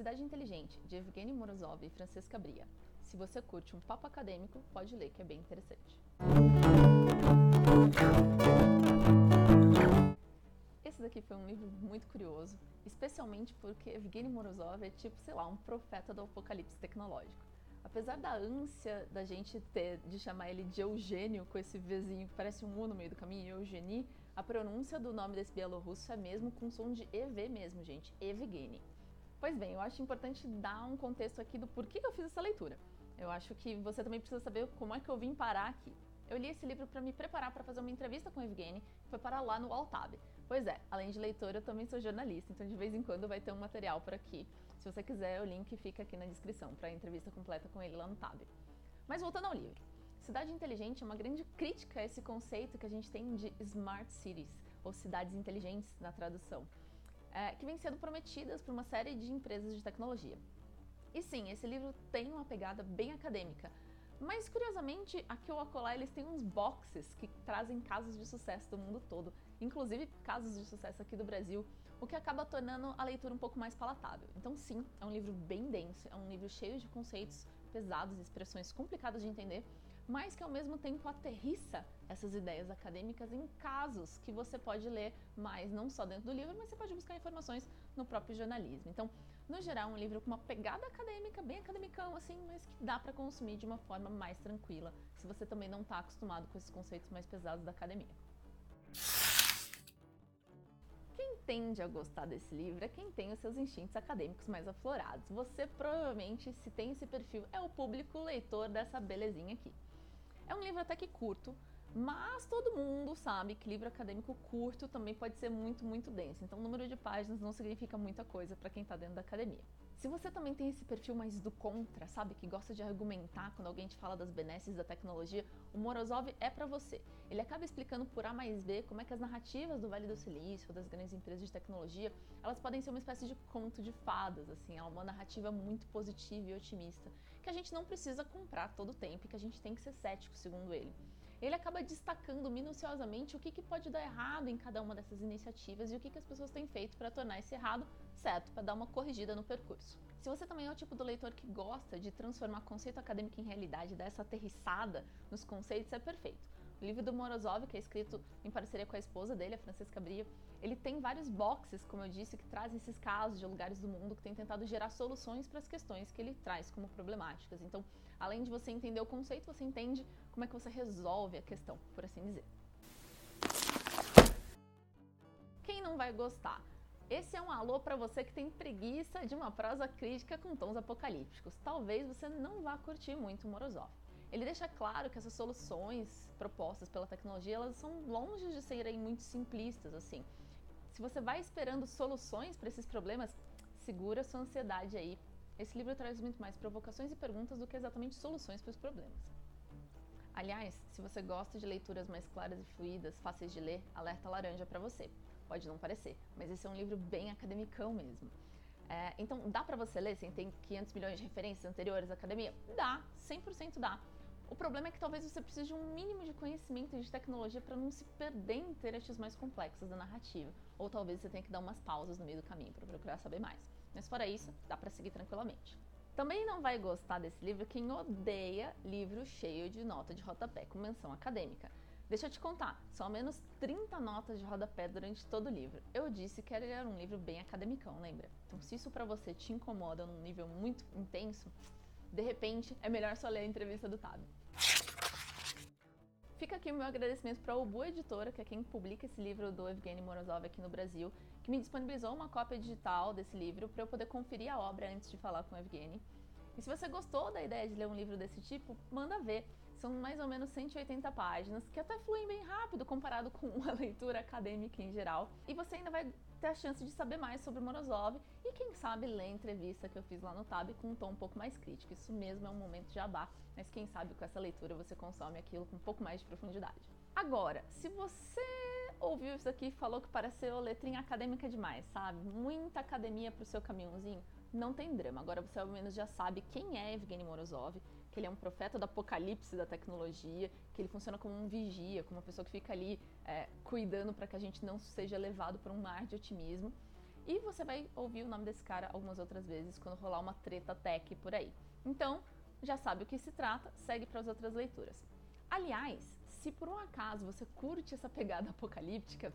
Cidade Inteligente, de Evgeny Morozov e Francesca Bria. Se você curte um papo acadêmico, pode ler que é bem interessante. Esse daqui foi um livro muito curioso, especialmente porque Evgeny Morozov é tipo, sei lá, um profeta do apocalipse tecnológico. Apesar da ânsia da gente ter de chamar ele de Eugênio, com esse vizinho que parece um U no meio do caminho, Eugenie, a pronúncia do nome desse bielorrusso é mesmo com som de EV mesmo, gente, Evgeny. Pois bem, eu acho importante dar um contexto aqui do porquê que eu fiz essa leitura. Eu acho que você também precisa saber como é que eu vim parar aqui. Eu li esse livro para me preparar para fazer uma entrevista com o Evgeny, que foi para lá no Altab. Pois é, além de leitora, eu também sou jornalista, então de vez em quando vai ter um material por aqui. Se você quiser, o link fica aqui na descrição para a entrevista completa com ele lá no Tab. Mas voltando ao livro. Cidade inteligente é uma grande crítica a esse conceito que a gente tem de smart cities, ou cidades inteligentes na tradução, é, que vem sendo prometidas por uma série de empresas de tecnologia. E sim, esse livro tem uma pegada bem acadêmica, mas curiosamente, aqui ou acolá eles têm uns boxes que trazem casos de sucesso do mundo todo, inclusive casos de sucesso aqui do Brasil, o que acaba tornando a leitura um pouco mais palatável. Então, sim, é um livro bem denso, é um livro cheio de conceitos pesados, expressões complicadas de entender, mas que ao mesmo tempo aterrissa essas ideias acadêmicas em casos que você pode ler mais, não só dentro do livro, mas você pode buscar informações no próprio jornalismo. Então, no geral, um livro com uma pegada acadêmica, bem academicão, assim, mas que dá para consumir de uma forma mais tranquila, se você também não está acostumado com esses conceitos mais pesados da academia. Quem tende a gostar desse livro é quem tem os seus instintos acadêmicos mais aflorados. Você provavelmente, se tem esse perfil, é o público leitor dessa belezinha aqui. É um livro até que curto, mas todo mundo sabe que livro acadêmico curto também pode ser muito, muito denso. Então, o número de páginas não significa muita coisa para quem está dentro da academia. Se você também tem esse perfil mais do contra, sabe, que gosta de argumentar quando alguém te fala das benesses da tecnologia, o Morozov é para você. Ele acaba explicando por A mais B como é que as narrativas do Vale do Silício, das grandes empresas de tecnologia, elas podem ser uma espécie de conto de fadas, assim, é uma narrativa muito positiva e otimista, que a gente não precisa comprar todo o tempo e que a gente tem que ser cético, segundo ele ele acaba destacando minuciosamente o que, que pode dar errado em cada uma dessas iniciativas e o que, que as pessoas têm feito para tornar esse errado certo, para dar uma corrigida no percurso. Se você também é o tipo do leitor que gosta de transformar conceito acadêmico em realidade, dar essa aterrissada nos conceitos, é perfeito. O livro do Morozov, que é escrito em parceria com a esposa dele, a Francesca Bria, ele tem vários boxes, como eu disse, que trazem esses casos de lugares do mundo que tem tentado gerar soluções para as questões que ele traz como problemáticas. Então, além de você entender o conceito, você entende como é que você resolve a questão, por assim dizer. Quem não vai gostar? Esse é um alô para você que tem preguiça de uma prosa crítica com tons apocalípticos. Talvez você não vá curtir muito Morozov. Ele deixa claro que essas soluções propostas pela tecnologia, elas são longe de serem muito simplistas assim. Se você vai esperando soluções para esses problemas, segura sua ansiedade aí. Esse livro traz muito mais provocações e perguntas do que exatamente soluções para os problemas. Aliás, se você gosta de leituras mais claras e fluídas, fáceis de ler, Alerta Laranja para você. Pode não parecer, mas esse é um livro bem academicão mesmo. É, então, dá para você ler sem ter 500 milhões de referências anteriores à academia? Dá, 100% dá. O problema é que talvez você precise de um mínimo de conhecimento de tecnologia para não se perder em trechos mais complexos da narrativa. Ou talvez você tenha que dar umas pausas no meio do caminho para procurar saber mais. Mas fora isso, dá para seguir tranquilamente. Também não vai gostar desse livro quem odeia livro cheio de nota de rodapé com menção acadêmica. Deixa eu te contar, são ao menos 30 notas de rodapé durante todo o livro. Eu disse que era um livro bem academicão, lembra? Então, se isso para você te incomoda num nível muito intenso, de repente é melhor só ler a entrevista do Tab. Aqui o meu agradecimento para a Ubu Editora, que é quem publica esse livro do Evgeny Morozov aqui no Brasil, que me disponibilizou uma cópia digital desse livro para eu poder conferir a obra antes de falar com o Evgeny. E se você gostou da ideia de ler um livro desse tipo, manda ver. São mais ou menos 180 páginas, que até fluem bem rápido comparado com uma leitura acadêmica em geral. E você ainda vai ter a chance de saber mais sobre Morozov e quem sabe ler a entrevista que eu fiz lá no Tab com um tom um pouco mais crítico. Isso mesmo é um momento de jabá, mas quem sabe com essa leitura você consome aquilo com um pouco mais de profundidade. Agora, se você ouviu isso aqui e falou que pareceu letrinha acadêmica demais, sabe? Muita academia pro seu caminhãozinho, não tem drama. Agora você ao menos já sabe quem é Evgeny Morozov, que ele é um profeta do apocalipse da tecnologia, que ele funciona como um vigia, como uma pessoa que fica ali é, cuidando para que a gente não seja levado por um mar de otimismo. e você vai ouvir o nome desse cara algumas outras vezes quando rolar uma treta tech por aí. Então, já sabe o que se trata, segue para as outras leituras. Aliás, se por um acaso você curte essa pegada apocalíptica,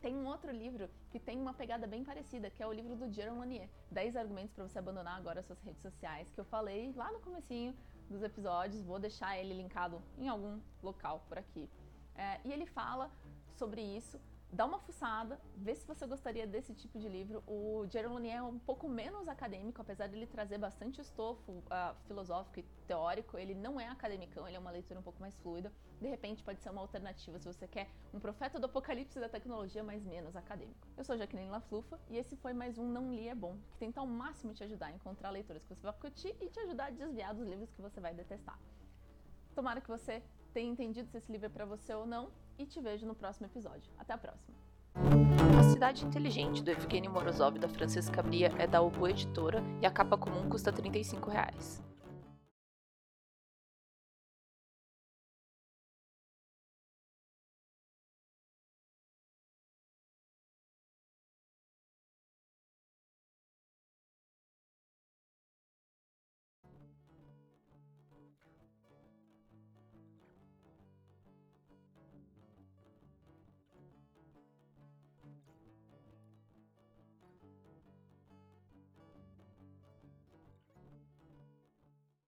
tem um outro livro que tem uma pegada bem parecida, que é o livro do Jaron Lanier, 10 argumentos para você abandonar agora suas redes sociais, que eu falei lá no comecinho dos episódios, vou deixar ele linkado em algum local por aqui. É, e ele fala sobre isso dá uma fuçada, vê se você gostaria desse tipo de livro. O Jerome é um pouco menos acadêmico, apesar de ele trazer bastante estofo uh, filosófico e teórico, ele não é academicão, ele é uma leitura um pouco mais fluida. De repente pode ser uma alternativa se você quer um profeta do apocalipse da tecnologia, mas menos acadêmico. Eu sou Jaqueline Laflufa e esse foi mais um Não Li é Bom, que tenta ao máximo te ajudar a encontrar leituras que você vai curtir e te ajudar a desviar dos livros que você vai detestar. Tomara que você tenha entendido se esse livro é para você ou não e te vejo no próximo episódio. Até a próxima! A Cidade Inteligente, do Evgeny Morozov da Francesca Bria, é da Ubu Editora e a capa comum custa 35 reais.